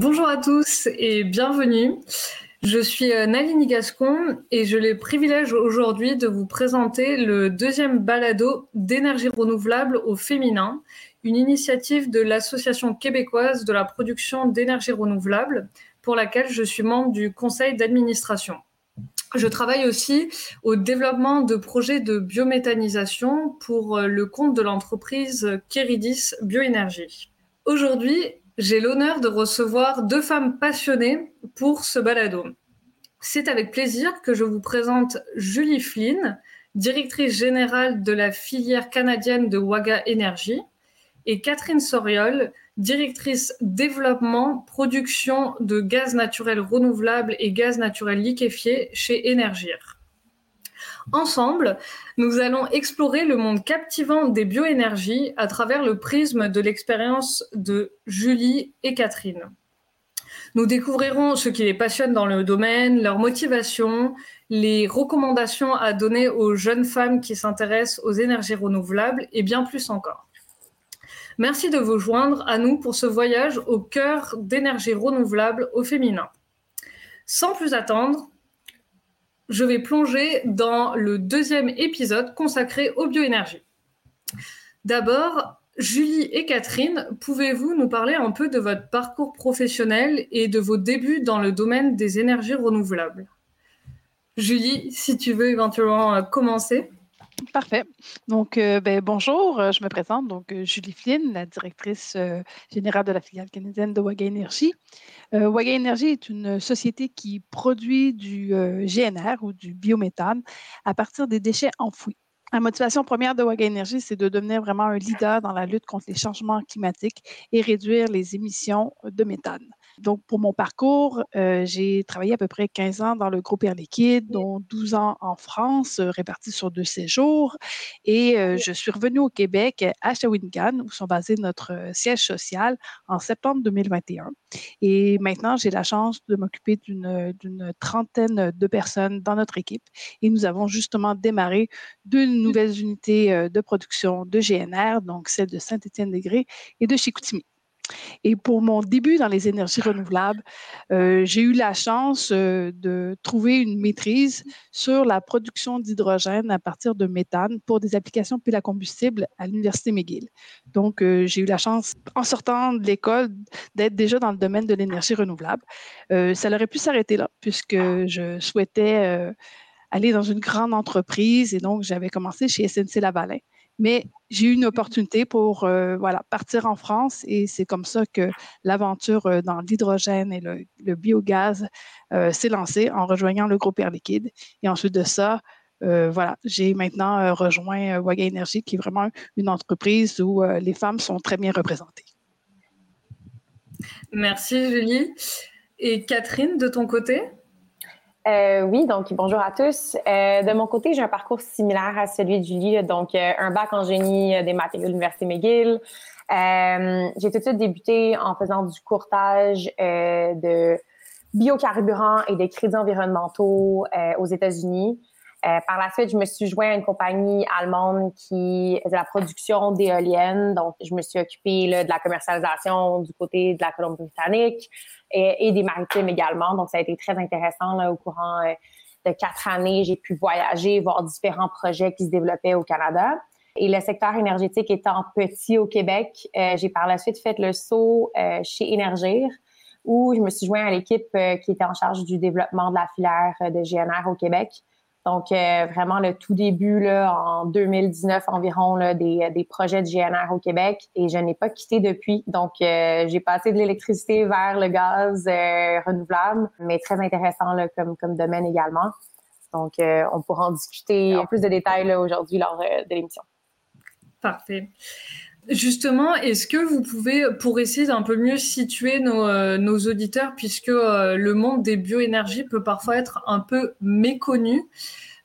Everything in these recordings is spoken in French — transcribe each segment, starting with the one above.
Bonjour à tous et bienvenue. Je suis euh, Nalini Gascon et je le privilège aujourd'hui de vous présenter le deuxième balado d'énergie renouvelable au féminin, une initiative de l'Association québécoise de la production d'énergie renouvelable pour laquelle je suis membre du conseil d'administration. Je travaille aussi au développement de projets de biométhanisation pour euh, le compte de l'entreprise Keridis Bioénergie. Aujourd'hui, j'ai l'honneur de recevoir deux femmes passionnées pour ce balado. C'est avec plaisir que je vous présente Julie Flynn, directrice générale de la filière canadienne de Waga Energy, et Catherine Soriol, directrice développement, production de gaz naturel renouvelable et gaz naturel liquéfié chez Energir. Ensemble, nous allons explorer le monde captivant des bioénergies à travers le prisme de l'expérience de Julie et Catherine. Nous découvrirons ce qui les passionne dans le domaine, leurs motivations, les recommandations à donner aux jeunes femmes qui s'intéressent aux énergies renouvelables et bien plus encore. Merci de vous joindre à nous pour ce voyage au cœur d'énergie renouvelable au féminin. Sans plus attendre, je vais plonger dans le deuxième épisode consacré aux bioénergies. D'abord, Julie et Catherine, pouvez-vous nous parler un peu de votre parcours professionnel et de vos débuts dans le domaine des énergies renouvelables? Julie, si tu veux éventuellement euh, commencer. Parfait. Donc, euh, ben, bonjour, euh, je me présente, donc Julie Flynn, la directrice générale de la filiale canadienne de Waga Energy. Waga Energy est une société qui produit du GNR ou du biométhane à partir des déchets enfouis. La motivation première de Waga Energy, c'est de devenir vraiment un leader dans la lutte contre les changements climatiques et réduire les émissions de méthane. Donc, pour mon parcours, euh, j'ai travaillé à peu près 15 ans dans le groupe Air Liquide, dont 12 ans en France, euh, répartis sur deux séjours. Et euh, je suis revenue au Québec, à Shawinigan, où sont basés notre siège social, en septembre 2021. Et maintenant, j'ai la chance de m'occuper d'une trentaine de personnes dans notre équipe. Et nous avons justement démarré deux nouvelles unités de production de GNR, donc celle de Saint-Étienne-des-Grès et de Chicoutimi. Et pour mon début dans les énergies renouvelables, euh, j'ai eu la chance euh, de trouver une maîtrise sur la production d'hydrogène à partir de méthane pour des applications pile à combustible à l'Université McGill. Donc, euh, j'ai eu la chance, en sortant de l'école, d'être déjà dans le domaine de l'énergie renouvelable. ça aurait pu s'arrêter là, puisque je souhaitais aller dans une grande entreprise et donc j'avais commencé chez SNC Lavalin. Mais j'ai eu une opportunité pour euh, voilà, partir en France et c'est comme ça que l'aventure euh, dans l'hydrogène et le, biogaz euh, s'est lancée en rejoignant le groupe Air Liquide. Et ensuite de ça, voilà, j'ai maintenant rejoint Waga Energy, qui est vraiment une entreprise où les femmes sont très bien représentées. Merci Julie. Et Catherine, de ton côté? Euh, oui, donc bonjour à tous. Euh, de mon côté, j'ai un parcours similaire à celui de Julie, donc euh, un bac en génie des matériaux de l'Université McGill. j'ai tout de suite débuté en faisant du courtage de biocarburants et des crédits environnementaux aux États-Unis. Euh, par la suite, je me suis joint à une compagnie allemande qui faisait la production d'éoliennes. Donc, je me suis occupée là, de la commercialisation du côté de la Colombie-Britannique et, et, des maritimes également. Donc, ça a été très intéressant là, au courant euh, de quatre années. J'ai pu voyager, voir différents projets qui se développaient au Canada. Et le secteur énergétique étant petit au Québec, euh, j'ai par la suite fait le saut euh, chez Énergir, où je me suis joint à l'équipe qui était en charge du développement de la filière de GNR au Québec. Donc, euh, vraiment, le tout début, là, en 2019 environ, là, des, des, projets de GNR au Québec et je n'ai pas quitté depuis. Donc, euh, j'ai passé de l'électricité vers le gaz euh, renouvelable, mais très intéressant là, comme, comme domaine également. Donc, on pourra en discuter en plus de détails aujourd'hui lors de l'émission. Parfait. Justement, est-ce que vous pouvez, pour essayer d'un peu mieux situer nos, nos auditeurs, puisque le monde des bioénergies peut parfois être un peu méconnu,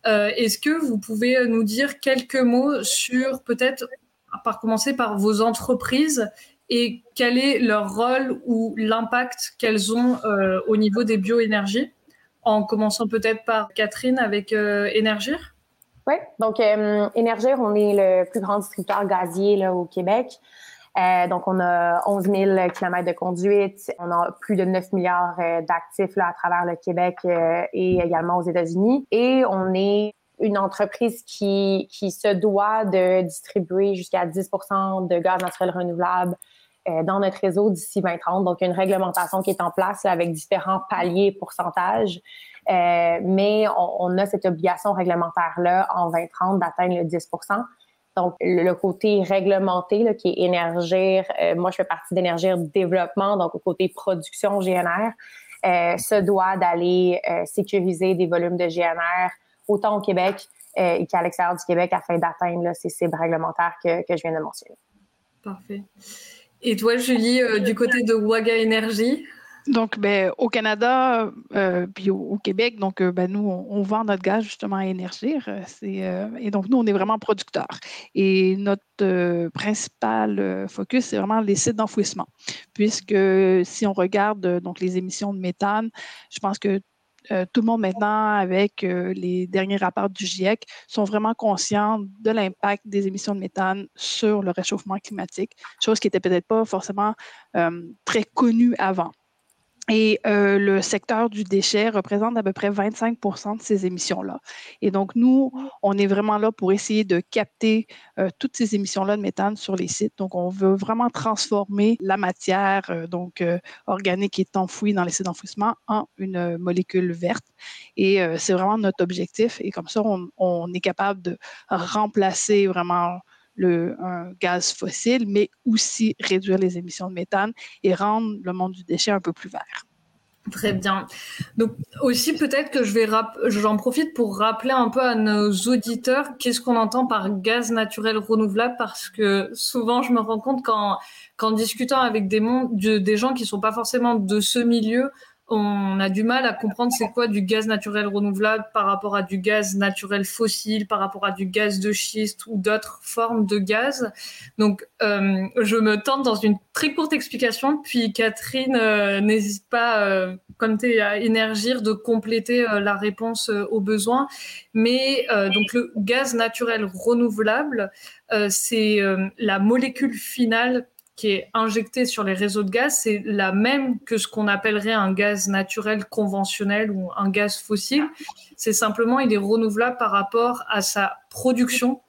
euh, est-ce que vous pouvez nous dire quelques mots sur peut-être, par commencer par vos entreprises et quel est leur rôle ou l'impact qu'elles ont euh, au niveau des bioénergies En commençant peut-être par Catherine avec euh, Énergir? Oui, donc Énergir, on est le plus grand distributeur gazier là, au Québec. donc, on a 11 000 km de conduite. On a plus de 9 milliards d'actifs à travers le Québec et également aux États-Unis. Et on est une entreprise qui, qui se doit de distribuer jusqu'à 10% de gaz naturel renouvelable euh, dans notre réseau d'ici 2030. Donc, une réglementation qui est en place avec différents paliers, pourcentages. Euh, mais on, a cette obligation réglementaire-là en 2030 d'atteindre le 10% donc, le côté réglementé là, qui est Énergir, euh, moi je fais partie d'Énergir Développement, donc au côté production GNR, euh, se doit d'aller sécuriser des volumes de GNR autant au Québec qu'à l'extérieur du Québec afin d'atteindre ces cibles réglementaires que, que, je viens de mentionner. Parfait. Et toi, Julie, du côté de Waga Énergie? Donc, ben, au Canada, euh, puis au, Québec, donc, ben, nous, on, vend notre gaz justement à Énergir. et donc, nous, on est vraiment producteurs. Et notre principal focus, c'est vraiment les sites d'enfouissement. Puisque si on regarde donc les émissions de méthane, je pense que euh, tout le monde maintenant, avec euh, les derniers rapports du GIEC, sont vraiment conscients de l'impact des émissions de méthane sur le réchauffement climatique, chose qui n'était peut-être pas forcément euh, très connue avant. Et euh, le secteur du déchet représente à peu près 25% de ces émissions-là. Et donc, nous, on est vraiment là pour essayer de capter euh, toutes ces émissions-là de méthane sur les sites. Donc, on veut vraiment transformer la matière euh, donc organique qui est enfouie dans les sites d'enfouissement en une molécule verte. Et c'est vraiment notre objectif. Et comme ça, on, on est capable de remplacer vraiment le, un gaz fossile, mais aussi réduire les émissions de méthane et rendre le monde du déchet un peu plus vert. Très bien. Donc aussi peut-être que je vais j'en profite pour rappeler un peu à nos auditeurs qu'est-ce qu'on entend par gaz naturel renouvelable parce que souvent je me rends compte qu'en discutant avec des, gens qui sont pas forcément de ce milieu, on a du mal à comprendre c'est quoi du gaz naturel renouvelable par rapport à du gaz naturel fossile, par rapport à du gaz de schiste ou d'autres formes de gaz. Donc, euh, je me tente dans une très courte explication, puis Catherine euh, n'hésite pas, euh, comme tu es à énergir, de compléter la réponse aux besoins. Mais donc, le gaz naturel renouvelable, c'est la molécule finale qui est injecté sur les réseaux de gaz, c'est la même que ce qu'on appellerait un gaz naturel conventionnel ou un gaz fossile. C'est simplement, il est renouvelable par rapport à sa production.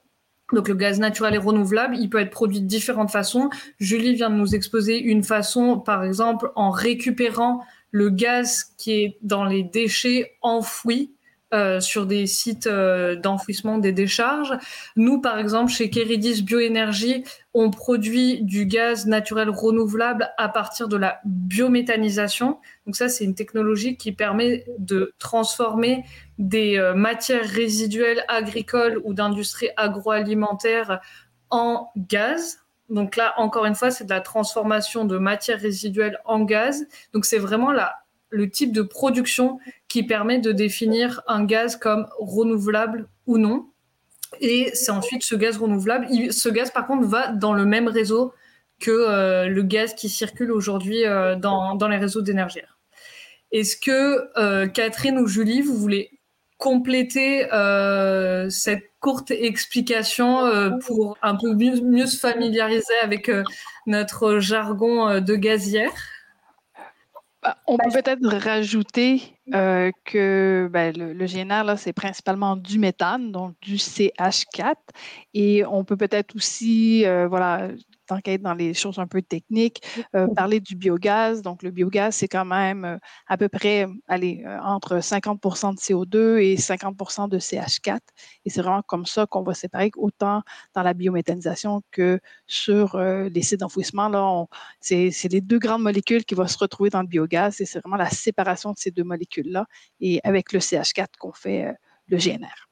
Donc le gaz naturel est renouvelable, il peut être produit de différentes façons. Julie vient de nous exposer une façon, par exemple, en récupérant le gaz qui est dans les déchets enfouis euh, sur des sites euh, d'enfouissement des décharges. Nous, par exemple, chez Keridis Bioénergie, on produit du gaz naturel renouvelable à partir de la biométhanisation. Donc ça, c'est une technologie qui permet de transformer des euh, matières résiduelles agricoles ou d'industrie agroalimentaire en gaz. Donc là, encore une fois, c'est de la transformation de matières résiduelles en gaz. Donc c'est vraiment la le type de production qui permet de définir un gaz comme renouvelable ou non. Et c'est ensuite ce gaz renouvelable. ce gaz, par contre, va dans le même réseau que euh, le gaz qui circule aujourd'hui euh, dans, les réseaux d'énergie. Est-ce que euh, Catherine ou Julie, vous voulez compléter cette courte explication pour un peu mieux, se familiariser avec notre jargon de gazière? On peut peut-être rajouter euh, que ben, le, le, GNR, c'est principalement du méthane, donc du CH4. Et on peut peut-être aussi, euh, voilà, tant qu'à être dans les choses un peu techniques, euh, parler du biogaz. Donc, le biogaz, c'est quand même euh, à peu près, allez, euh, entre 50% de CO2 et 50% de CH4. Et c'est vraiment comme ça qu'on va séparer autant dans la biométhanisation que sur les sites d'enfouissement. Là, c'est, les deux grandes molécules qui vont se retrouver dans le biogaz et c'est vraiment la séparation de ces deux molécules-là et avec le CH4 qu'on fait le GNR.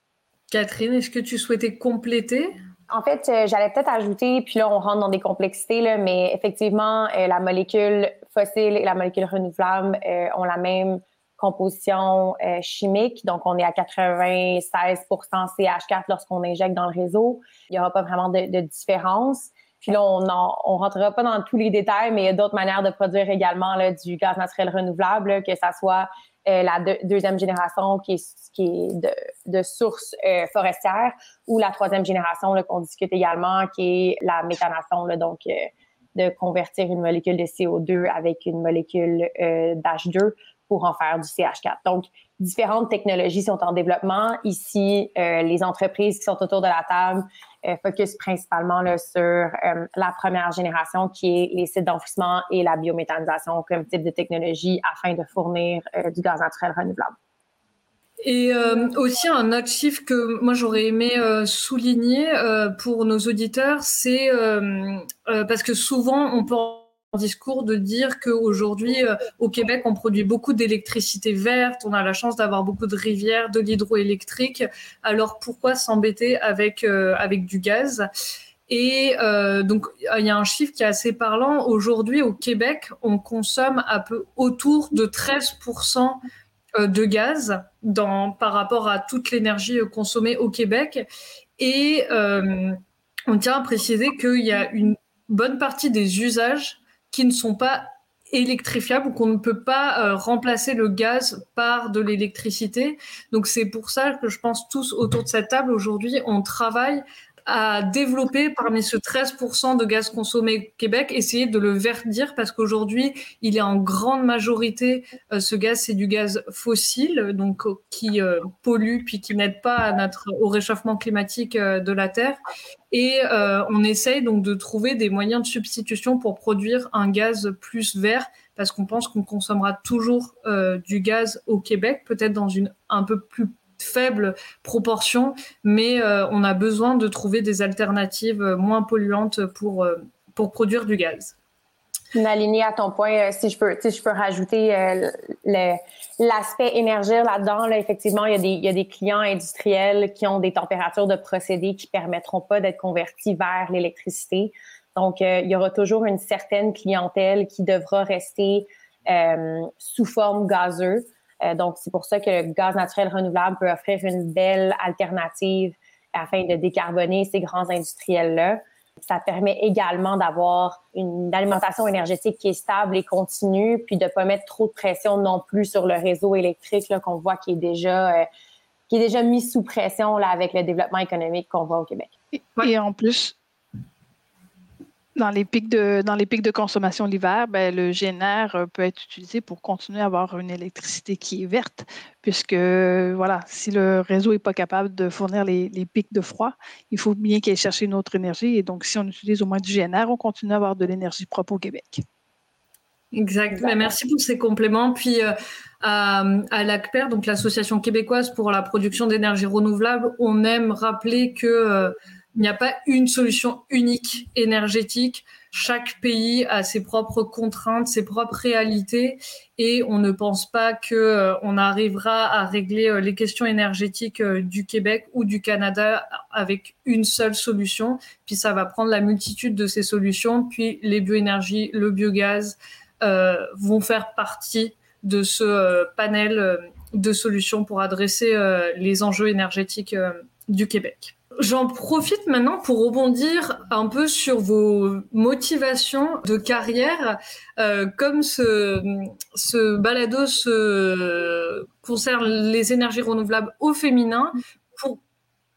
Catherine, est-ce que tu souhaitais compléter? En fait, euh, j'allais peut-être ajouter, puis là, on rentre dans des complexités, là, mais effectivement, euh, la molécule fossile et la molécule renouvelable euh, ont la même composition chimique. Donc, on est à 96% CH4 lorsqu'on injecte dans le réseau. Il n'y aura pas vraiment de, différence. Puis là, on ne rentrera pas dans tous les détails, mais il y a d'autres manières de produire également du gaz naturel renouvelable, que ça soit euh, la deuxième génération qui est, qui est de, de source euh, forestière ou la troisième génération qu'on discute également qui est la méthanation, là, donc euh, de convertir une molécule de CO2 avec une molécule euh, d'H2 pour en faire du CH4. Donc, différentes technologies sont en développement. Ici, euh, les entreprises qui sont autour de la table euh, focus principalement sur euh, la première génération qui est les sites d'enfouissement et la biométhanisation comme type de technologie afin de fournir euh, du gaz naturel renouvelable. Et aussi un autre chiffre que moi j'aurais aimé souligner pour nos auditeurs, c'est parce que souvent on peut discours de dire qu'aujourd'hui, euh, au Québec, on produit beaucoup d'électricité verte, on a la chance d'avoir beaucoup de rivières, de l'hydroélectrique. Alors pourquoi s'embêter avec, euh, avec du gaz? Et euh, donc, il y a un chiffre qui est assez parlant. Aujourd'hui, au Québec, on consomme un peu autour de 13% de gaz par rapport à toute l'énergie consommée au Québec. Et on tient à préciser qu'il y a une bonne partie des usages qui ne sont pas électrifiables ou qu'on ne peut pas euh, remplacer le gaz par de l'électricité. Donc c'est pour ça que je pense tous autour de cette table aujourd'hui, on travaille à développer parmi ce 13% de gaz consommé au Québec, essayer de le verdir parce qu'aujourd'hui, il est en grande majorité, euh, ce gaz, c'est du gaz fossile, donc euh, qui euh, pollue puis qui n'aide pas au réchauffement climatique de la Terre. Et on essaye donc de trouver des moyens de substitution pour produire un gaz plus vert parce qu'on pense qu'on consommera toujours du gaz au Québec, peut-être dans une un peu plus faible proportion, mais euh, on a besoin de trouver des alternatives moins polluantes pour, euh, pour produire du gaz. Aligné à ton point, euh, si je peux, si je peux rajouter l'aspect énergie là-dedans, là, effectivement, il y, a des, il y, a des, clients industriels qui ont des températures de procédés qui permettront pas d'être convertis vers l'électricité. Donc, il y aura toujours une certaine clientèle qui devra rester sous forme gazeuse. Euh, donc, c'est pour ça que le gaz naturel renouvelable peut offrir une belle alternative afin de décarboner ces grands industriels-là. Ça permet également d'avoir une alimentation énergétique qui est stable et continue, puis de ne pas mettre trop de pression non plus sur le réseau électrique qu'on voit qui est déjà euh, qui est déjà mis sous pression là, avec le développement économique qu'on voit au Québec. Et en plus, dans les pics de, dans les pics de consommation l'hiver, ben, le GNR euh, peut être utilisé pour continuer à avoir une électricité qui est verte, puisque voilà, si le réseau n'est pas capable de fournir les, les, pics de froid, il faut bien qu'il aille chercher une autre énergie. Et donc, si on utilise au moins du GNR, on continue à avoir de l'énergie propre au Québec. Exact. Ben, merci pour ces compléments. Puis euh, à, à l'ACPER, donc l'Association québécoise pour la production d'énergie renouvelable, on aime rappeler que euh, il n'y a pas une solution unique énergétique. Chaque pays a ses propres contraintes, ses propres réalités, et on ne pense pas que euh, on arrivera à régler euh, les questions énergétiques euh, du Québec ou du Canada avec une seule solution. Puis ça va prendre la multitude de ces solutions. Puis les bioénergies, le biogaz vont faire partie de ce panel de solutions pour adresser les enjeux énergétiques du Québec. J'en profite maintenant pour rebondir un peu sur vos motivations de carrière. Euh, comme ce, ce balado se concerne les énergies renouvelables au féminin,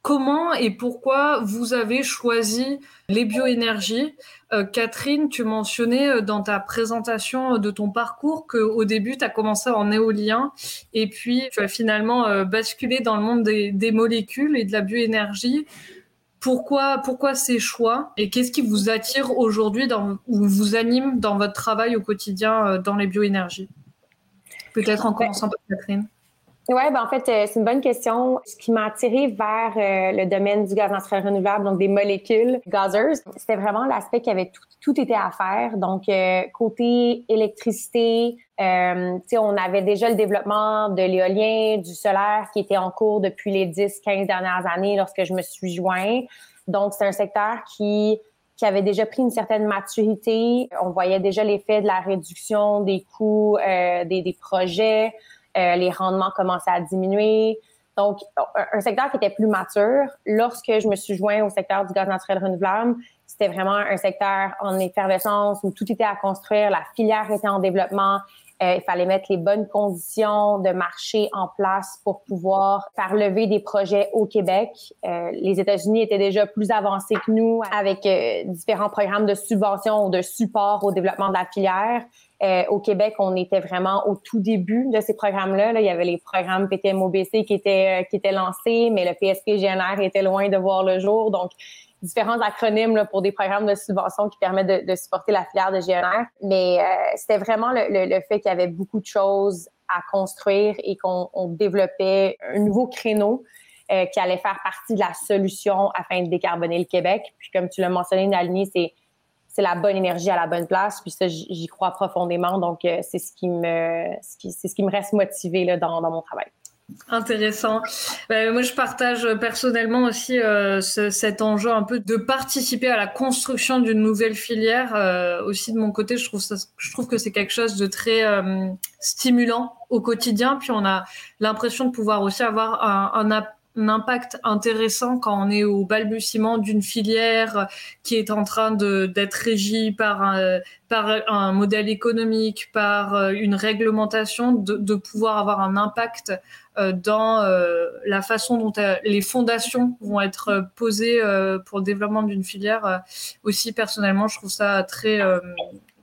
comment et pourquoi vous avez choisi les bioénergies? Euh, Catherine, tu mentionnais euh, dans ta présentation euh, de ton parcours qu'au début, tu as commencé en éolien et puis tu as finalement basculé dans le monde des, molécules et de la bioénergie. Pourquoi, pourquoi ces choix? Et qu'est-ce qui vous attire aujourd'hui ou vous anime dans votre travail au quotidien dans les bioénergies? Peut-être en commençant par Catherine. Oui, ben en fait, euh, c'est une bonne question. Ce qui m'a attiré vers euh, le domaine du gaz naturel renouvelable, donc des molécules gazeuses, c'était vraiment l'aspect qui avait tout, tout été à faire. Donc, euh, côté électricité, euh, on avait déjà le développement de l'éolien, du solaire qui était en cours depuis les 10-15 dernières années lorsque je me suis joint. Donc, c'est un secteur qui qui avait déjà pris une certaine maturité. On voyait déjà l'effet de la réduction des coûts euh, des, des projets. Euh, les rendements commençaient à diminuer. Donc, un, secteur qui était plus mature. Lorsque je me suis joint au secteur du gaz naturel renouvelable, c'était vraiment un secteur en effervescence où tout était à construire, la filière était en développement, il fallait mettre les bonnes conditions de marché en place pour pouvoir faire lever des projets au Québec. les États-Unis étaient déjà plus avancés que nous avec différents programmes de subvention ou de support au développement de la filière. Euh, au Québec, on était vraiment au tout début de ces programmes-là. Il y avait les programmes PTMOBC qui étaient, euh, qui étaient lancés, mais le PSP-GNR était loin de voir le jour. Donc, différents acronymes là, pour des programmes de subvention qui permettent de, de supporter la filière de GNR. Mais euh, c'était vraiment le, le, fait qu'il y avait beaucoup de choses à construire et qu'on développait un nouveau créneau qui allait faire partie de la solution afin de décarboner le Québec. Puis comme tu l'as mentionné, Nalini, c'est c'est la bonne énergie à la bonne place. Puis ça, j'y crois profondément. Donc, euh, c'est ce qui me, c'est ce qui me reste motivé là, dans, dans mon travail. Intéressant. Ben, moi, je partage personnellement aussi euh, cet enjeu un peu de participer à la construction d'une nouvelle filière. Euh, aussi de mon côté, je trouve, ça, je trouve que c'est quelque chose de très stimulant au quotidien. Puis on a l'impression de pouvoir aussi avoir un, impact intéressant quand on est au balbutiement d'une filière qui est en train d'être régie par un, par un modèle économique, par euh, une réglementation, de, pouvoir avoir un impact euh, dans euh, la façon dont les fondations vont être posées pour le développement d'une filière. Aussi, personnellement, je trouve ça très,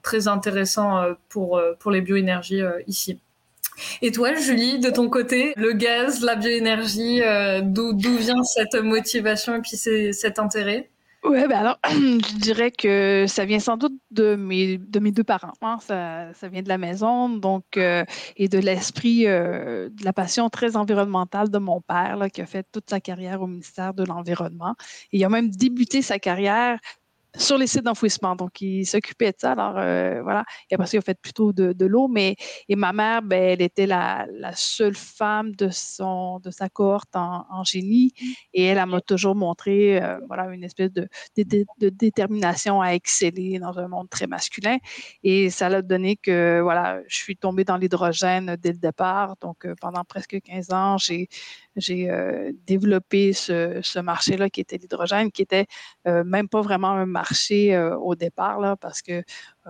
très intéressant pour, pour les bioénergies ici. Et toi, Julie, de ton côté, le gaz, la bioénergie, euh, d'où vient cette motivation et puis cet intérêt? Oui, ben alors, je dirais que ça vient sans doute de mes, de mes deux parents. Hein. Ça, ça, vient de la maison, donc, euh, et de l'esprit, euh, de la passion très environnementale de mon père, là, qui a fait toute sa carrière au ministère de l'Environnement. il a même débuté sa carrière sur les sites d'enfouissement. Donc, il s'occupait de ça. Alors, euh, voilà. Et après ça, il a fait plutôt de, de l'eau. Mais, et ma mère, ben, elle était la, la, seule femme de, son, de sa cohorte en, en génie. Et elle, elle m'a toujours montré, euh, voilà, une espèce de, de, de, détermination à exceller dans un monde très masculin. Et ça l'a donné que, voilà, je suis tombée dans l'hydrogène dès le départ. Donc, euh, pendant presque 15 ans, j'ai j'ai euh, développé ce, ce marché-là qui était l'hydrogène, qui était euh, même pas vraiment un marché euh, au départ, là, parce que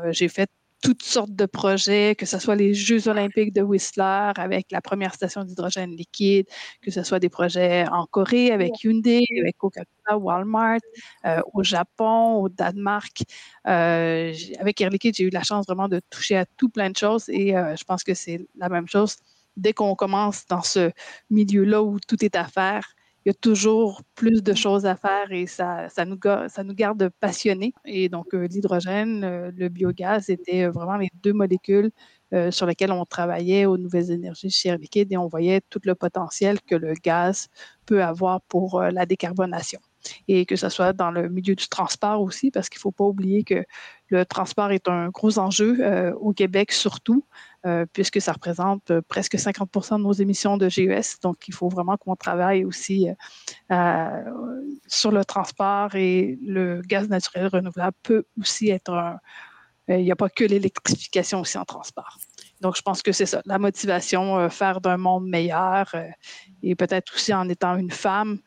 j'ai fait toutes sortes de projets, que ce soit les Jeux olympiques de Whistler avec la première station d'hydrogène liquide, que ce soit des projets en Corée avec Hyundai, avec Coca-Cola, Walmart, au Japon, au Danemark. Euh, avec Air Liquide, j'ai eu la chance vraiment de toucher à tout plein de choses et je pense que c'est la même chose dès qu'on commence dans ce milieu-là où tout est à faire, il y a toujours plus de choses à faire et ça, ça, nous, garde passionnés. Et donc, euh, l'hydrogène, euh, le biogaz étaient vraiment les deux molécules euh, sur lesquelles on travaillait aux nouvelles énergies chez Air et on voyait tout le potentiel que le gaz peut avoir pour la décarbonation et que ce soit dans le milieu du transport aussi, parce qu'il ne faut pas oublier que le transport est un gros enjeu euh, au Québec surtout, euh, puisque ça représente euh, presque 50% de nos émissions de GES. Donc, il faut vraiment qu'on travaille aussi sur le transport et le gaz naturel renouvelable peut aussi être un... Il n'y a pas que l'électrification aussi en transport. Donc, je pense que c'est ça, la motivation, faire d'un monde meilleur et peut-être aussi en étant une femme,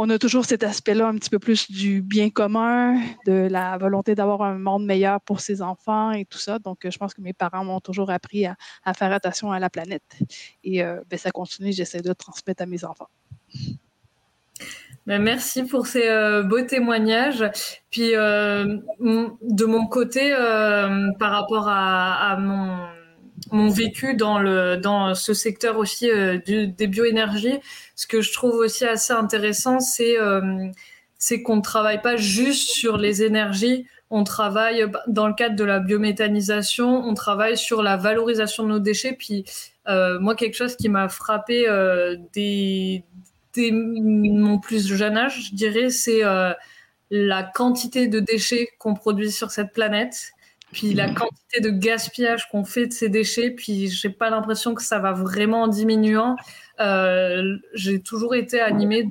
on a toujours cet aspect-là un petit peu plus du bien commun, de la volonté d'avoir un monde meilleur pour ses enfants et tout ça. Donc, je pense que mes parents m'ont toujours appris à, faire attention à la planète. Et euh, ben, ça continue, j'essaie de transmettre à mes enfants. Ben, merci pour ces euh, beaux témoignages. Puis euh, de mon côté, par rapport à mon mon vécu dans le dans ce secteur aussi euh, des bioénergies. Ce que je trouve aussi assez intéressant, c'est euh, c'est qu'on ne travaille pas juste sur les énergies. On travaille dans le cadre de la biométhanisation, on travaille sur la valorisation de nos déchets. Puis euh, moi, quelque chose qui m'a frappé dès, dès, mon plus jeune âge, je dirais, c'est la quantité de déchets qu'on produit sur cette planète puis la quantité de gaspillage qu'on fait de ces déchets, puis j'ai pas l'impression que ça va vraiment en diminuant. Euh, j'ai toujours été animée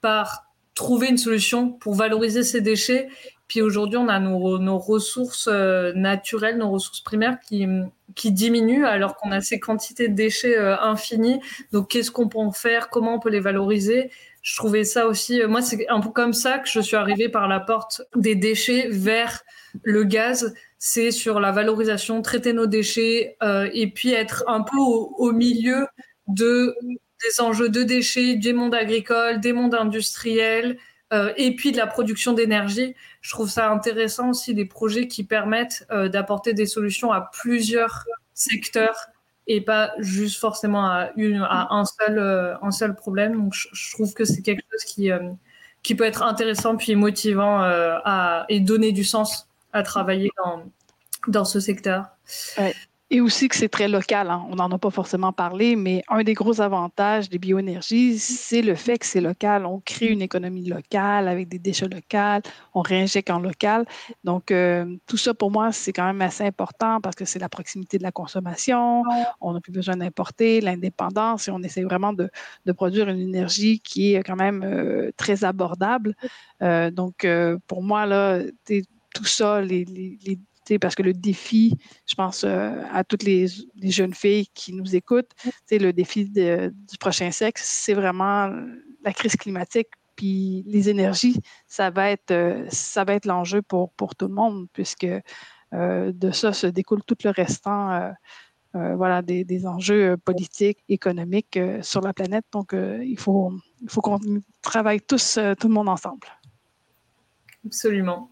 par trouver une solution pour valoriser ces déchets Puis aujourd'hui, on a nos, ressources euh, naturelles, nos ressources primaires qui, qui diminuent alors qu'on a ces quantités de déchets euh, infinies. Donc, qu'est-ce qu'on peut en faire? Comment on peut les valoriser? Je trouvais ça aussi. Moi, c'est un peu comme ça que je suis arrivée par la porte des déchets vers le gaz. C'est sur la valorisation, traiter nos déchets et puis être un peu au, milieu de des enjeux de déchets, des mondes agricoles, des mondes industriels, euh, et puis de la production d'énergie. Je trouve ça intéressant aussi des projets qui permettent euh, d'apporter des solutions à plusieurs secteurs et pas juste forcément à, un, seul, euh, problème. Donc je, trouve que c'est quelque chose qui, qui peut être intéressant puis motivant et donner du sens à travailler dans, dans ce secteur. Et aussi que c'est très local. Hein. On n'en a pas forcément parlé, mais un des gros avantages des bioénergies, c'est le fait que c'est local. On crée une économie locale avec des déchets locaux, on réinjecte en local. Donc, euh, tout ça, pour moi, c'est quand même assez important parce que c'est la proximité de la consommation. On n'a plus besoin d'importer, l'indépendance, et on essaie vraiment de, produire une énergie qui est quand même euh, très abordable. Euh, donc, pour moi, là, tout ça, les, parce que le défi, je pense euh, à toutes les, jeunes filles qui nous écoutent, le défi du prochain sexe, c'est vraiment la crise climatique. Puis les énergies, ça va être, euh, être l'enjeu pour, pour tout le monde, puisque euh, de ça se découle tout le restant voilà, des, enjeux politiques, économiques sur la planète. Donc, il faut, il faut qu'on travaille tous, tout le monde ensemble. Absolument.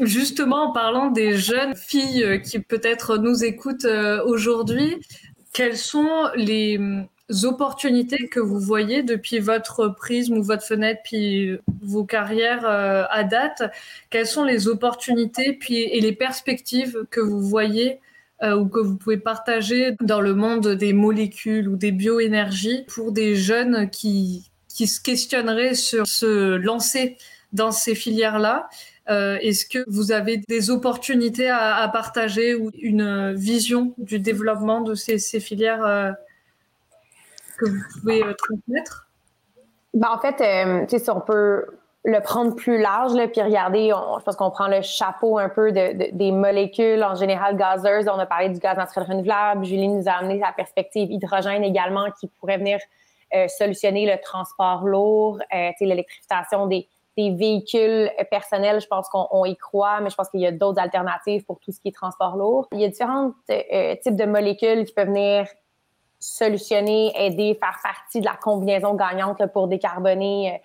Justement, en parlant des jeunes filles euh, qui peut-être nous écoutent euh, aujourd'hui, quelles sont les hum, opportunités que vous voyez depuis votre prisme ou votre fenêtre, puis vos carrières euh, à date? Quelles sont les opportunités puis, et les perspectives que vous voyez ou que vous pouvez partager dans le monde des molécules ou des bioénergies pour des jeunes qui, qui se questionneraient sur se lancer dans ces filières-là? Euh, est-ce que vous avez des opportunités à, partager ou une vision du développement de ces, filières euh, que vous pouvez euh, transmettre? Ben, en fait, si on peut le prendre plus large, là, puis regarder, je pense qu'on prend le chapeau un peu des molécules en général gazeuses. On a parlé du gaz naturel renouvelable. Julie nous a amené la perspective hydrogène également qui pourrait venir solutionner le transport lourd, l'électrification des, des véhicules personnels, je pense qu'on y croit, mais je pense qu'il y a d'autres alternatives pour tout ce qui est transport lourd. Il y a différents euh, types de molécules qui peuvent venir solutionner, aider, faire partie de la combinaison gagnante pour décarboner euh,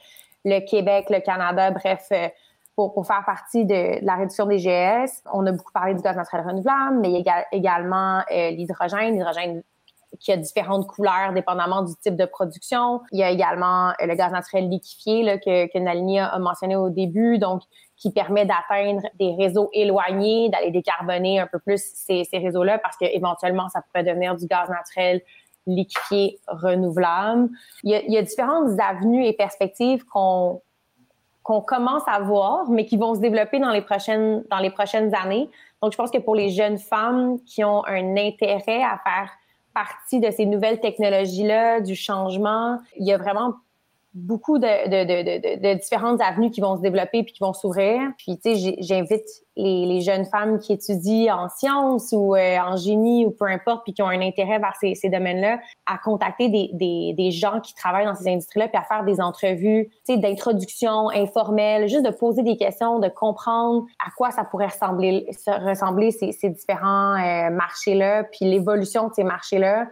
le Québec, le Canada, bref, euh, pour, pour, faire partie de, la réduction des GS. On a beaucoup parlé du gaz naturel renouvelable, mais il y a également l'hydrogène, l'hydrogène qui a différentes couleurs dépendamment du type de production. Il y a également euh, le gaz naturel liquéfié que, que Nalini a mentionné au début, donc qui permet d'atteindre des réseaux éloignés, d'aller décarboner un peu plus ces, ces réseaux-là parce qu'éventuellement, ça pourrait devenir du gaz naturel liquéfié renouvelable. Il y a, il y a différentes avenues et perspectives qu'on qu'on commence à voir, mais qui vont se développer dans les prochaines dans les prochaines années. Donc, je pense que pour les jeunes femmes qui ont un intérêt à faire partie de ces nouvelles technologies-là, du changement. Il y a vraiment beaucoup de, de, de, différentes avenues qui vont se développer puis qui vont s'ouvrir. Puis, tu sais, j'invite les, les, jeunes femmes qui étudient en sciences ou euh, en génie ou peu importe, puis qui ont un intérêt vers ces, ces domaines-là, à contacter des, des, des, gens qui travaillent dans ces industries-là, puis à faire des entrevues, tu sais, d'introduction informelle, juste de poser des questions, de comprendre à quoi ça pourrait ressembler, ressembler ces, ces différents euh, marchés-là, puis l'évolution de ces marchés-là.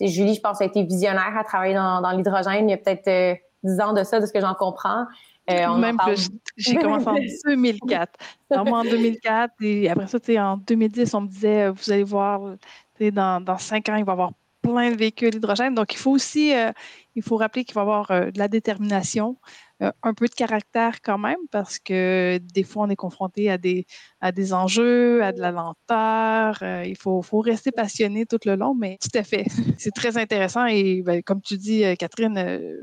Julie, je pense, a été visionnaire à travailler dans, dans l'hydrogène. Il y a peut-être euh, 10 ans de ça, de ce que j'en comprends. Euh, Même plus. J'ai commencé en 2004. moi, en 2004, et après ça, en 2010, on me disait, vous allez voir, dans, dans 5 ans, il va y avoir plein de véhicules hydrogène. Donc, il faut aussi, euh, il faut rappeler qu'il va y avoir euh, de la détermination, euh, un peu de caractère quand même, parce que des fois, on est confronté à des, à des enjeux, à de la lenteur. Euh, il faut, faut rester passionné tout le long, mais tout à fait. C'est très intéressant. Et ben, comme tu dis, euh, Catherine,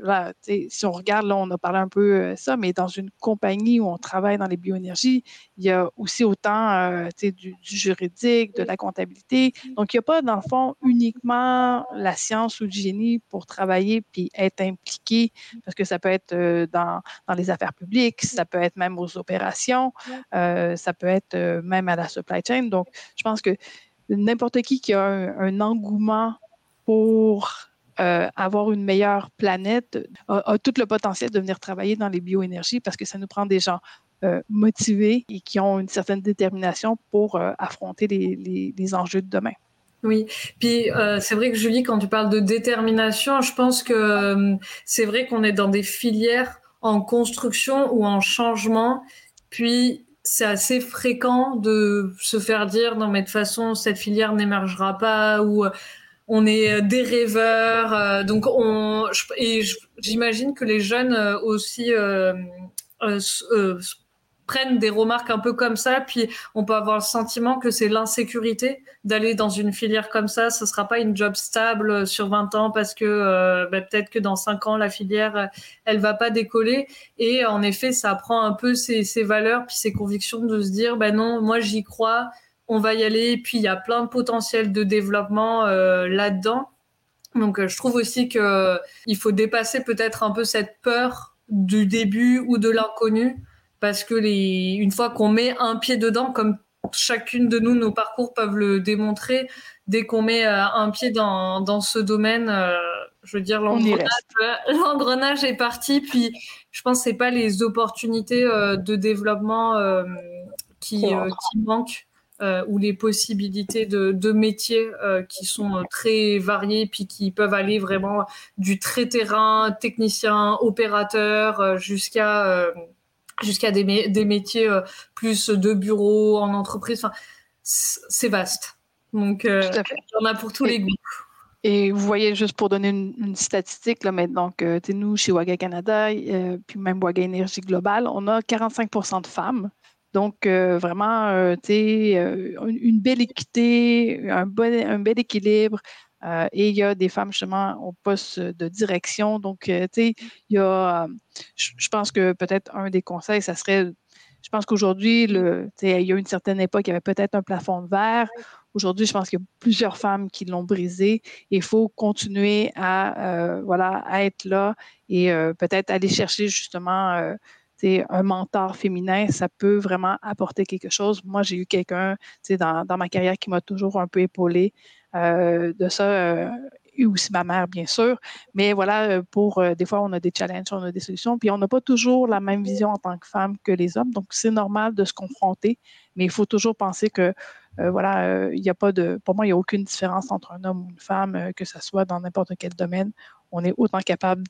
là, si on regarde, là, on a parlé un peu ça, mais dans une compagnie où on travaille dans les bioénergies, il y a aussi autant du, du juridique, de la comptabilité. Donc, il n'y a pas, dans le fond, uniquement la science ou le génie pour travailler puis être impliqué, parce que ça peut être dans dans, les affaires publiques, ça peut être même aux opérations, euh, ça peut être euh, même à la supply chain. Donc, je pense que n'importe qui qui a un, engouement pour euh, avoir une meilleure planète a, tout le potentiel de venir travailler dans les bioénergies parce que ça nous prend des gens motivés et qui ont une certaine détermination pour affronter les, enjeux de demain. Oui, puis c'est vrai que Julie, quand tu parles de détermination, je pense que c'est vrai qu'on est dans des filières en construction ou en changement, puis c'est assez fréquent de se faire dire non mais de toute façon cette filière n'émergera pas ou euh, on est des rêveurs, donc on et j'imagine que les jeunes aussi prennent des remarques un peu comme ça, puis on peut avoir le sentiment que c'est l'insécurité d'aller dans une filière comme ça. Ce sera pas une job stable sur 20 ans parce que euh, bah, peut-être que dans 5 ans la filière elle va pas décoller. Et en effet, ça prend un peu ses, valeurs puis ses convictions de se dire ben non, moi j'y crois, on va y aller. Puis il y a plein de potentiel de développement euh, là-dedans. Donc euh, je trouve aussi que il faut dépasser peut-être un peu cette peur du début ou de l'inconnu parce que les, une fois qu'on met un pied dedans, comme chacune de nous, nos parcours peuvent le démontrer, dès qu'on met euh, un pied dans, dans ce domaine, euh, je veux dire, l'engrenage est parti. Puis, je pense que c'est pas les opportunités euh, de développement qui, qui, manquent. ou les possibilités de, de métiers qui sont très variés puis qui peuvent aller vraiment du très terrain, technicien, opérateur, jusqu'à jusqu'à des, des, métiers euh, plus de bureau, en entreprise. Enfin, c'est vaste. Donc, euh, il y en a pour tous les goûts. Et vous voyez, juste pour donner une, statistique, là, donc, euh, nous, chez Waga Canada, puis même Waga Énergie Globale, on a 45% de femmes. Donc, vraiment, tu une, une, belle équité, un, bon, un bel équilibre. Euh, et il y a des femmes justement au poste de direction. Donc, euh, tu sais, il y a, je pense que peut-être un des conseils, ça serait, je pense qu'aujourd'hui, il y a une certaine époque, il y avait peut-être un plafond de verre. Aujourd'hui, je pense qu'il y a plusieurs femmes qui l'ont brisé. Il faut continuer à, euh, voilà, être là et peut-être aller chercher justement un mentor féminin, ça peut vraiment apporter quelque chose. Moi, j'ai eu quelqu'un dans, dans ma carrière qui m'a toujours un peu épaulé de ça, euh, et aussi ma mère, bien sûr. Mais voilà, euh, pour des fois, on a des challenges, on a des solutions, puis on n'a pas toujours la même vision en tant que femme que les hommes. Donc, c'est normal de se confronter, mais il faut toujours penser que, voilà, il n'y a pas de, pour moi, il n'y a aucune différence entre un homme ou une femme, que ce soit dans n'importe quel domaine. On est autant capable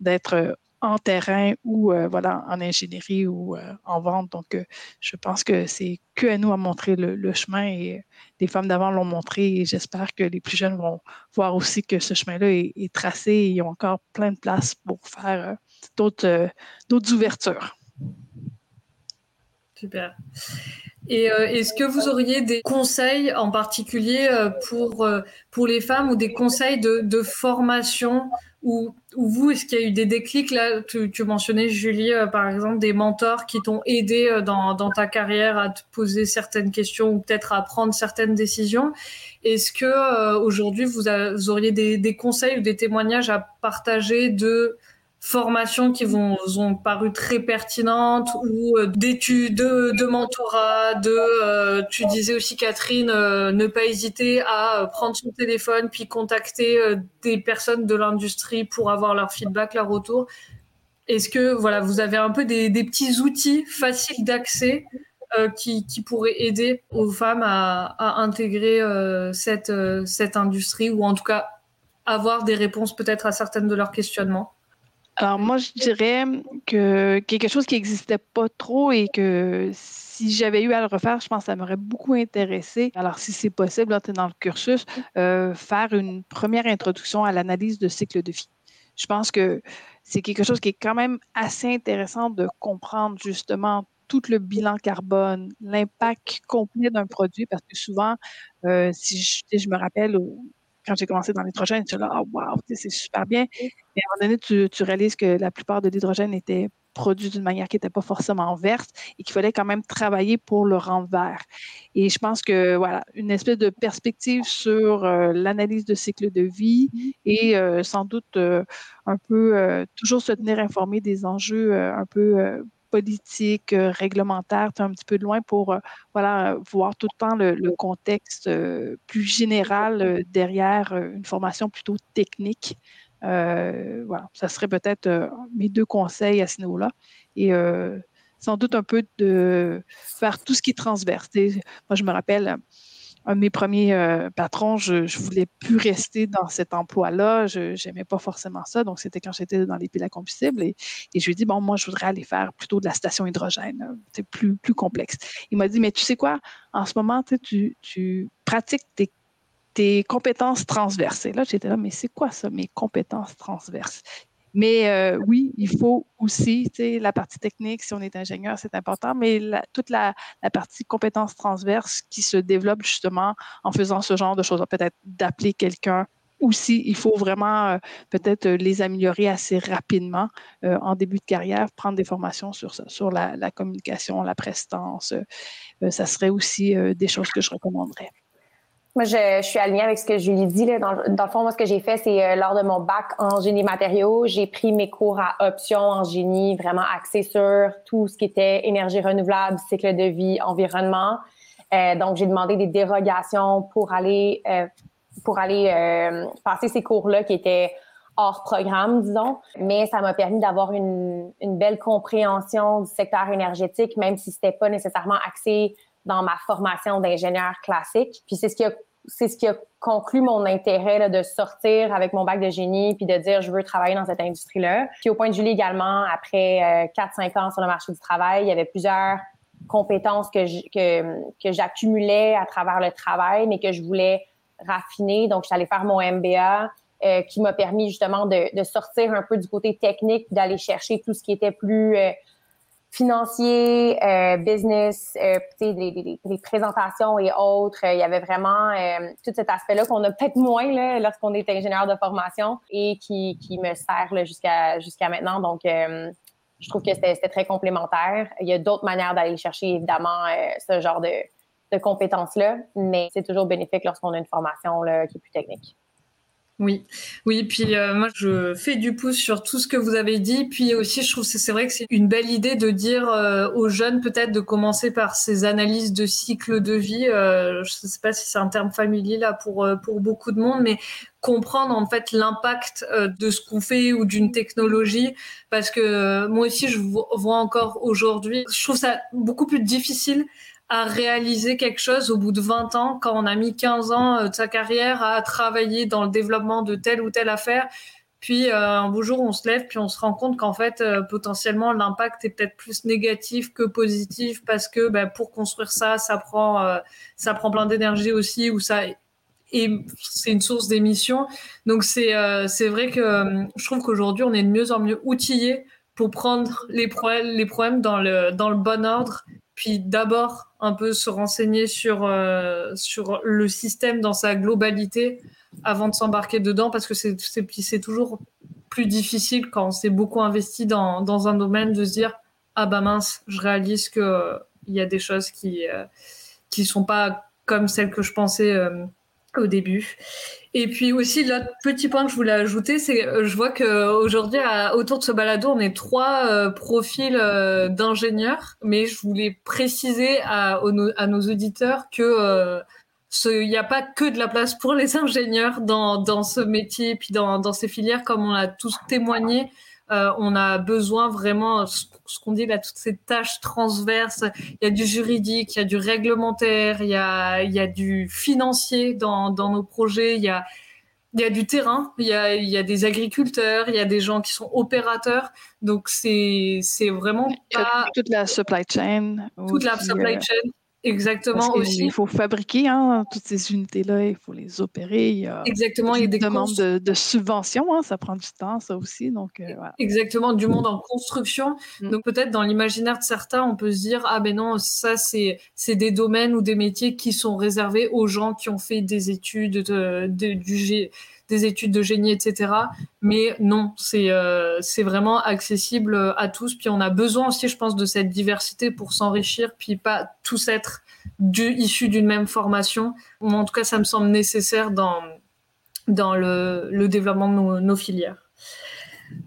d'être en terrain ou euh, voilà en ingénierie ou euh, en vente. Donc, euh, je pense que c'est que à nous à montrer le, chemin et les femmes d'avant l'ont montré et j'espère que les plus jeunes vont voir aussi que ce chemin-là est, tracé et ils ont encore plein de place pour faire d'autres ouvertures. Super. Et est-ce que vous auriez des conseils en particulier pour, pour les femmes ou des conseils de, de formation ou, vous, est-ce qu'il y a eu des déclics? Là tu, tu mentionnais, Julie, euh, par exemple, des mentors qui t'ont aidé euh, dans, dans, ta carrière à te poser certaines questions ou peut-être à prendre certaines décisions. Est-ce que euh, aujourd'hui, vous, vous, auriez des, des, conseils ou des témoignages à partager de formations qui vous ont paru très pertinentes ou euh, d'études, de, de, mentorat, de, euh, tu disais aussi Catherine, euh, ne pas hésiter à prendre son téléphone puis contacter des personnes de l'industrie pour avoir leur feedback, leur retour. Est-ce que voilà, vous avez un peu des, petits outils faciles d'accès qui, qui, pourraient aider aux femmes à, à intégrer cette, cette industrie ou en tout cas avoir des réponses peut-être à certaines de leurs questionnements? Alors moi, je dirais que quelque chose qui n'existait pas trop et que si j'avais eu à le refaire, je pense que ça m'aurait beaucoup intéressé. Alors si c'est possible, là, dans le cursus, euh, faire une première introduction à l'analyse de cycle de vie. Je pense que c'est quelque chose qui est quand même assez intéressant de comprendre justement tout le bilan carbone, l'impact complet d'un produit, parce que souvent, euh, si je, je, me rappelle quand j'ai commencé dans l'hydrogène, tu là, oh, wow, c'est super bien. Mais à un moment donné, tu, réalises que la plupart de l'hydrogène était produit d'une manière qui n'était pas forcément verte et qu'il fallait quand même travailler pour le rendre vert. Et je pense que, voilà, une espèce de perspective sur euh, l'analyse de cycle de vie et euh, sans doute euh, un peu toujours se tenir informé des enjeux un peu politiques, réglementaires, un petit peu de loin pour voilà, voir tout le temps le, contexte plus général derrière une formation plutôt technique. voilà, ça serait peut-être mes deux conseils à ce niveau-là. Et sans doute un peu de faire tout ce qui est transverse. moi, je me rappelle, un de mes premiers euh, patrons, je ne voulais plus rester dans cet emploi-là. Je n'aimais pas forcément ça. Donc, c'était quand j'étais dans les piles à combustible. Et, je lui ai dit, bon, moi, je voudrais aller faire plutôt de la station hydrogène. C'est plus, plus complexe. Il m'a dit, mais tu sais quoi, en ce moment, tu, pratiques tes compétences transverses. Et là, j'étais là, mais c'est quoi ça, mes compétences transverses? Mais euh, oui, il faut aussi, tu sais, la partie technique, si on est ingénieur, c'est important, mais toute la, partie compétences transverses qui se développe justement en faisant ce genre de choses, peut-être d'appeler quelqu'un aussi, il faut vraiment euh, peut-être les améliorer assez rapidement euh, en début de carrière, prendre des formations sur sur la, la communication, la prestance. ça serait aussi des choses que je recommanderais. Moi, je, suis alignée avec ce que lui dit. Là. Dans, dans le fond, moi, ce que j'ai fait, c'est euh, lors de mon bac en génie matériaux, j'ai pris mes cours à option en génie, vraiment axés sur tout ce qui était énergie renouvelable, cycle de vie, environnement. Euh, donc, j'ai demandé des dérogations pour aller euh, pour aller passer ces cours-là qui étaient hors programme, disons. Mais ça m'a permis d'avoir une, une belle compréhension du secteur énergétique, même si c'était pas nécessairement axé dans ma formation d'ingénieur classique. Puis c'est ce qui a c'est ce qui a conclu mon intérêt de sortir avec mon bac de génie puis de dire je veux travailler dans cette industrie-là. Puis au point de vue également, après 4-5 euh, ans sur le marché du travail, il y avait plusieurs compétences que, que, que j'accumulais à travers le travail, mais que je voulais raffiner. Donc, j'allais faire mon MBA euh, qui m'a permis justement de, de, sortir un peu du côté technique, d'aller chercher tout ce qui était plus euh, financier, euh, business, euh, les, les, présentations et autres. Il y avait vraiment euh, tout cet aspect-là qu'on a peut-être moins là, lorsqu'on est ingénieur de formation et qui, qui me sert jusqu'à jusqu'à maintenant. Donc, euh, je trouve que c'était très complémentaire. Il y a d'autres manières d'aller chercher, évidemment, euh, ce genre de, de compétences-là, mais c'est toujours bénéfique lorsqu'on a une formation là, qui est plus technique. Oui, oui. Puis euh, moi, je fais du pouce sur tout ce que vous avez dit. Puis aussi, je trouve que c'est vrai que c'est une belle idée de dire euh, aux jeunes peut-être de commencer par ces analyses de cycle de vie. Euh, je ne sais pas si c'est un terme familier là pour pour beaucoup de monde, mais comprendre en fait l'impact de ce qu'on fait ou d'une technologie parce que moi aussi je vois encore aujourd'hui je trouve ça beaucoup plus difficile à réaliser quelque chose au bout de 20 ans, quand on a mis 15 ans euh, de sa carrière à travailler dans le développement de telle ou telle affaire. Puis euh, un beau jour, on se lève, puis on se rend compte qu'en fait, euh, potentiellement, l'impact est peut-être plus négatif que positif parce que ben, pour construire ça, ça prend, ça prend plein d'énergie aussi, ou ça et c'est une source d'émissions. Donc c'est c'est vrai que je trouve qu'aujourd'hui, on est de mieux en mieux outillé pour prendre les les problèmes dans le dans le bon ordre puis d'abord un peu se renseigner sur, euh, sur le système dans sa globalité avant de s'embarquer dedans, parce que c'est toujours plus difficile quand on s'est beaucoup investi dans, dans, un domaine de se dire ah bah mince, je réalise qu'il euh, il y a des choses qui ne euh, qui sont pas comme celles que je pensais au début. Et puis aussi, l'autre petit point que je voulais ajouter, c'est que je vois qu'aujourd'hui, autour de ce balado, on est trois euh, profils euh, d'ingénieurs, mais je voulais préciser à, nos auditeurs que euh, il n'y a pas que de la place pour les ingénieurs dans, dans ce métier, puis dans, dans ces filières, comme on l'a tous témoigné. Euh, on a besoin vraiment, ce qu'on dit là, toutes ces tâches transverses. Il y a du juridique, il y a du réglementaire, il y a, il y a du financier dans, dans nos projets, il y a, il y a du terrain, il y a, il y a des agriculteurs, il y a des gens qui sont opérateurs. Donc, c'est, c'est vraiment pas... Toute la supply chain. Toute la supply euh, chain. Exactement aussi. Il faut fabriquer hein, toutes ces unités-là, il faut les opérer. Il y a Exactement, il y a des demandes de, de subventions, hein, ça prend du temps, ça aussi. Donc, euh, Exactement, du monde en construction. Mm. Donc peut-être dans l'imaginaire de certains, on peut se dire ah ben non, ça c'est c'est des domaines ou des métiers qui sont réservés aux gens qui ont fait des études de, du des études de génie, etc. Mais non, c'est c'est vraiment accessible à tous. Puis on a besoin aussi, je pense, de cette diversité pour s'enrichir, puis pas tous être du, issus d'une même formation. En tout cas, ça me semble nécessaire dans dans le, développement de nos filières.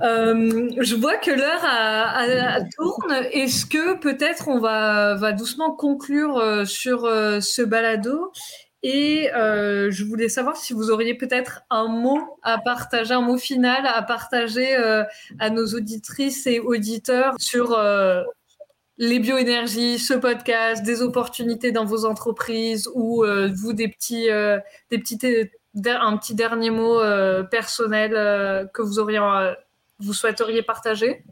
Euh, je vois que l'heure tourne. Est-ce que peut-être on va, va doucement conclure euh, sur euh, ce balado? Et je voulais savoir si vous auriez peut-être un mot à partager, un mot final à partager à nos auditrices et auditeurs sur les bioénergies, ce podcast, des opportunités dans vos entreprises ou vous des petits, des petits, un petit dernier mot personnel que vous auriez vous souhaiteriez partager?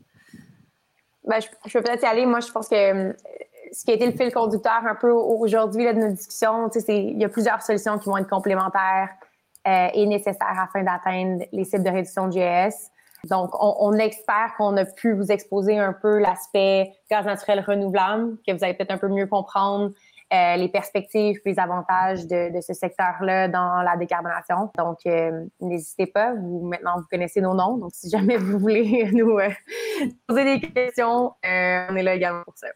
Ben, je, je peux peut-être y aller. Moi, je pense que euh, ce qui a été le fil conducteur un peu aujourd'hui de notre discussion, c'est il y a plusieurs solutions qui vont être complémentaires euh, et nécessaires afin d'atteindre les cibles de réduction de GS. Donc, on, espère qu'on a pu vous exposer un peu l'aspect gaz naturel renouvelable, que vous allez peut-être un peu mieux comprendre euh, les perspectives les avantages de, ce secteur-là dans la décarbonation. Donc, euh, n'hésitez pas. Vous, maintenant, vous connaissez nos noms. Donc, si jamais vous voulez nous poser des questions, on est là également pour ça.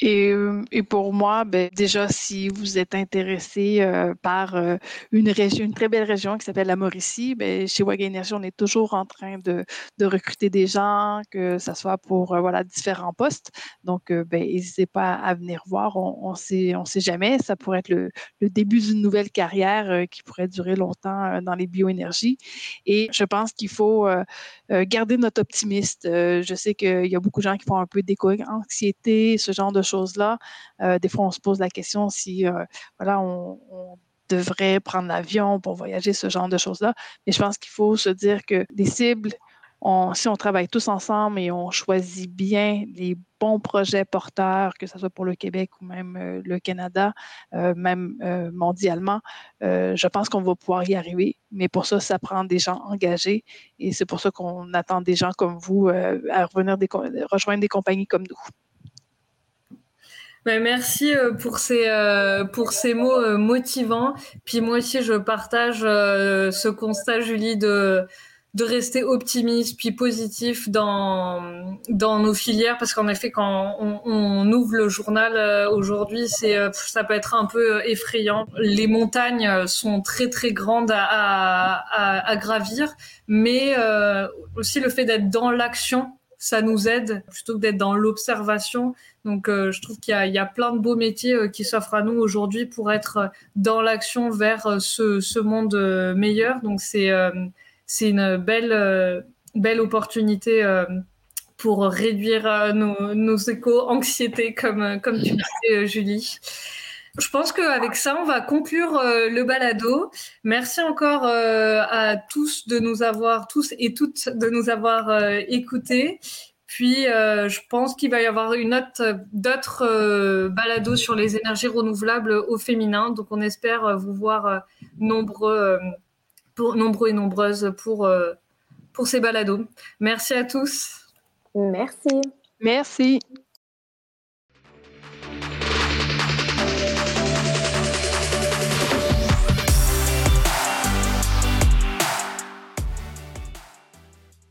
Et, et, pour moi, ben, déjà, si vous êtes intéressé euh, par euh, une région, une très belle région qui s'appelle la Mauricie, ben, chez Waga Energy, on est toujours en train de, de recruter des gens, que ce soit pour euh, voilà, différents postes. Donc, ben, n'hésitez pas à venir voir. On ne sait, on sait jamais. Ça pourrait être le, le début d'une nouvelle carrière qui pourrait durer longtemps dans les bioénergies. Et je pense qu'il faut garder notre optimiste. je sais qu'il y a beaucoup de gens qui font un peu d'éco-anxiété, ce genre de choses-là. Euh, des fois, on se pose la question si, euh, voilà, on, devrait prendre l'avion pour voyager, ce genre de choses-là. Mais je pense qu'il faut se dire que les cibles, si on travaille tous ensemble et on choisit bien les bons projets porteurs, que ce soit pour le Québec ou même euh, le Canada, même mondialement, je pense qu'on va pouvoir y arriver. Mais pour ça, ça prend des gens engagés et c'est pour ça qu'on attend des gens comme vous à revenir rejoindre des compagnies comme nous. Ben, merci euh, pour ces, euh, pour ces mots euh, motivants. Puis moi aussi, je partage ce constat, Julie, de, de rester optimiste puis positif dans, dans nos filières parce qu'en effet, quand on, on, ouvre le journal aujourd'hui, c'est, ça peut être un peu effrayant. Les montagnes sont très très grandes à, à, à gravir, mais aussi le fait d'être dans l'action ça nous aide plutôt que d'être dans l'observation. Donc, euh, je trouve qu'il y, a plein de beaux métiers euh, qui s'offrent à nous aujourd'hui pour être euh, dans l'action vers ce, monde meilleur. Donc, c'est c'est une belle belle opportunité pour réduire nos, nos éco-anxiétés, comme comme tu disais, Julie. Je pense qu'avec ça, on va conclure euh, le balado. Merci encore euh, à tous de nous avoir, tous et toutes de nous avoir euh, écoutés. Puis, je pense qu'il va y avoir une autre, d'autres balados sur les énergies renouvelables au féminin. Donc, on espère vous voir nombreux, pour, nombreux et nombreuses pour, pour ces balados. Merci à tous. Merci. Merci.